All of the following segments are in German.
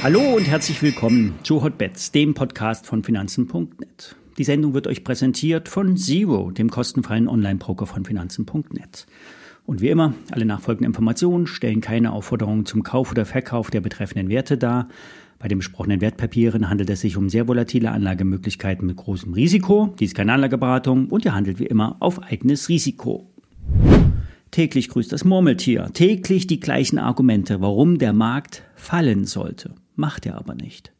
Hallo und herzlich willkommen zu Hotbets, dem Podcast von Finanzen.net. Die Sendung wird euch präsentiert von Zero, dem kostenfreien Online-Broker von Finanzen.net. Und wie immer, alle nachfolgenden Informationen stellen keine Aufforderungen zum Kauf oder Verkauf der betreffenden Werte dar. Bei den besprochenen Wertpapieren handelt es sich um sehr volatile Anlagemöglichkeiten mit großem Risiko. Dies ist keine Anlageberatung und ihr handelt wie immer auf eigenes Risiko. Täglich grüßt das Murmeltier. Täglich die gleichen Argumente, warum der Markt fallen sollte macht er aber nicht.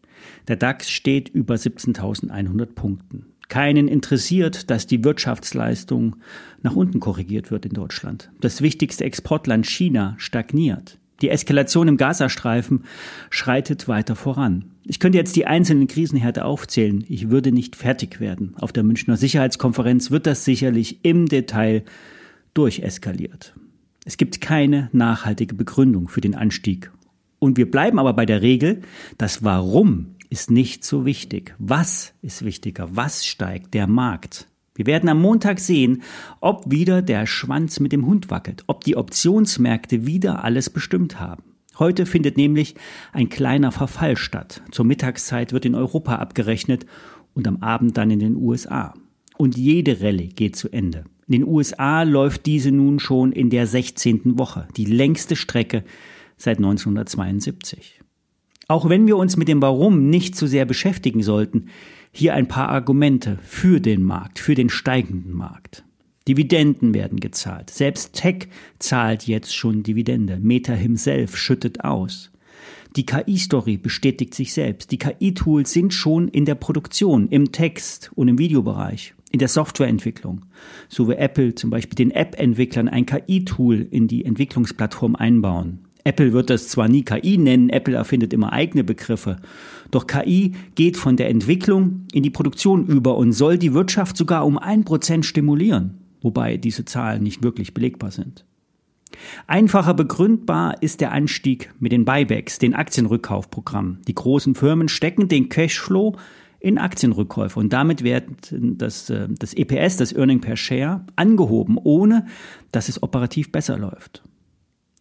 Der DAX steht über 17.100 Punkten. Keinen interessiert, dass die Wirtschaftsleistung nach unten korrigiert wird in Deutschland. Das wichtigste Exportland China stagniert. Die Eskalation im Gazastreifen schreitet weiter voran. Ich könnte jetzt die einzelnen Krisenhärte aufzählen. Ich würde nicht fertig werden. Auf der Münchner Sicherheitskonferenz wird das sicherlich im Detail durcheskaliert. Es gibt keine nachhaltige Begründung für den Anstieg und wir bleiben aber bei der Regel, das Warum ist nicht so wichtig. Was ist wichtiger? Was steigt? Der Markt. Wir werden am Montag sehen, ob wieder der Schwanz mit dem Hund wackelt, ob die Optionsmärkte wieder alles bestimmt haben. Heute findet nämlich ein kleiner Verfall statt. Zur Mittagszeit wird in Europa abgerechnet und am Abend dann in den USA. Und jede Rallye geht zu Ende. In den USA läuft diese nun schon in der 16. Woche, die längste Strecke seit 1972. Auch wenn wir uns mit dem Warum nicht zu sehr beschäftigen sollten, hier ein paar Argumente für den Markt, für den steigenden Markt. Dividenden werden gezahlt. Selbst Tech zahlt jetzt schon Dividende. Meta himself schüttet aus. Die KI-Story bestätigt sich selbst. Die KI-Tools sind schon in der Produktion, im Text und im Videobereich, in der Softwareentwicklung. So wie Apple zum Beispiel den App-Entwicklern ein KI-Tool in die Entwicklungsplattform einbauen. Apple wird das zwar nie KI nennen, Apple erfindet immer eigene Begriffe, doch KI geht von der Entwicklung in die Produktion über und soll die Wirtschaft sogar um ein Prozent stimulieren, wobei diese Zahlen nicht wirklich belegbar sind. Einfacher begründbar ist der Anstieg mit den Buybacks, den Aktienrückkaufprogrammen. Die großen Firmen stecken den Cashflow in Aktienrückkäufe und damit wird das, äh, das EPS, das Earning per Share, angehoben, ohne dass es operativ besser läuft.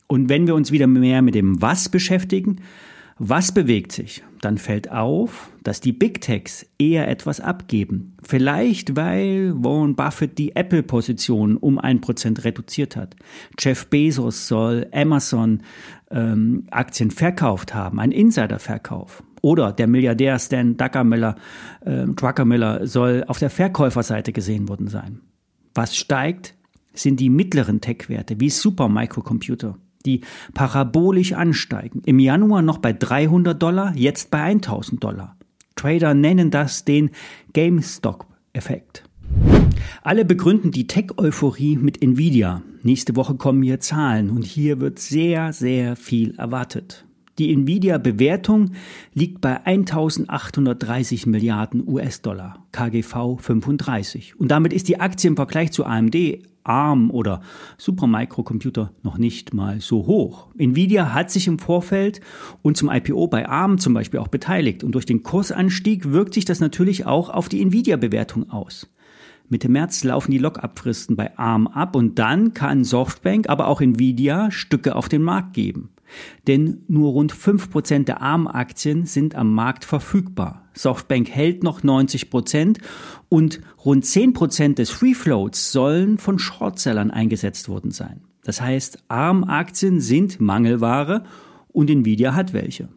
Und wenn wir uns wieder mehr mit dem Was beschäftigen, was bewegt sich? Dann fällt auf, dass die Big Techs eher etwas abgeben. Vielleicht, weil Warren Buffett die Apple-Position um ein Prozent reduziert hat. Jeff Bezos soll Amazon ähm, Aktien verkauft haben, ein Insiderverkauf. Oder der Milliardär Stan Druckermiller, äh, Druckermiller soll auf der Verkäuferseite gesehen worden sein. Was steigt, sind die mittleren Tech-Werte wie Supermicrocomputer die parabolisch ansteigen. Im Januar noch bei 300 Dollar, jetzt bei 1000 Dollar. Trader nennen das den GameStop-Effekt. Alle begründen die Tech-Euphorie mit Nvidia. Nächste Woche kommen hier Zahlen und hier wird sehr, sehr viel erwartet. Die Nvidia-Bewertung liegt bei 1830 Milliarden US-Dollar, KGV 35. Und damit ist die Aktie im Vergleich zu AMD ARM oder Supermicrocomputer noch nicht mal so hoch. Nvidia hat sich im Vorfeld und zum IPO bei ARM zum Beispiel auch beteiligt und durch den Kursanstieg wirkt sich das natürlich auch auf die Nvidia-Bewertung aus. Mitte März laufen die Lockabfristen bei ARM ab und dann kann Softbank, aber auch Nvidia Stücke auf den Markt geben. Denn nur rund 5% der ARM-Aktien sind am Markt verfügbar. Softbank hält noch 90% und rund 10% des Free Floats sollen von Shortsellern eingesetzt worden sein. Das heißt, ARM-Aktien sind Mangelware und Nvidia hat welche.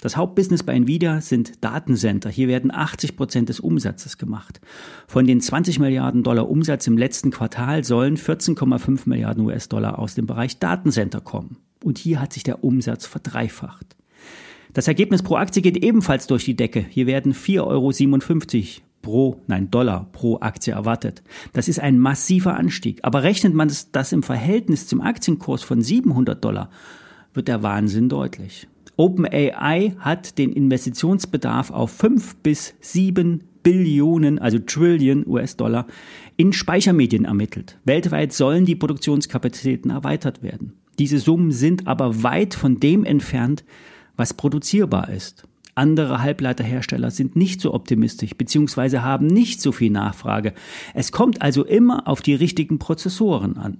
Das Hauptbusiness bei Nvidia sind Datencenter. Hier werden 80 Prozent des Umsatzes gemacht. Von den 20 Milliarden Dollar Umsatz im letzten Quartal sollen 14,5 Milliarden US-Dollar aus dem Bereich Datencenter kommen. Und hier hat sich der Umsatz verdreifacht. Das Ergebnis pro Aktie geht ebenfalls durch die Decke. Hier werden 4,57 Euro pro, nein, Dollar pro Aktie erwartet. Das ist ein massiver Anstieg. Aber rechnet man das im Verhältnis zum Aktienkurs von 700 Dollar, wird der Wahnsinn deutlich. OpenAI hat den Investitionsbedarf auf 5 bis 7 Billionen, also Trillion US-Dollar in Speichermedien ermittelt. Weltweit sollen die Produktionskapazitäten erweitert werden. Diese Summen sind aber weit von dem entfernt, was produzierbar ist. Andere Halbleiterhersteller sind nicht so optimistisch bzw. haben nicht so viel Nachfrage. Es kommt also immer auf die richtigen Prozessoren an.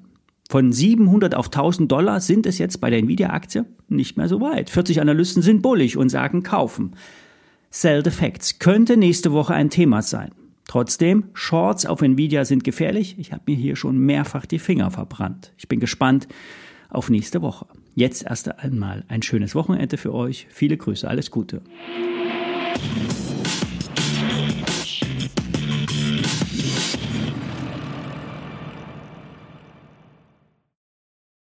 Von 700 auf 1000 Dollar sind es jetzt bei der Nvidia-Aktie nicht mehr so weit. 40 Analysten sind bullig und sagen kaufen. Sell the Facts könnte nächste Woche ein Thema sein. Trotzdem, Shorts auf Nvidia sind gefährlich. Ich habe mir hier schon mehrfach die Finger verbrannt. Ich bin gespannt auf nächste Woche. Jetzt erst einmal ein schönes Wochenende für euch. Viele Grüße, alles Gute.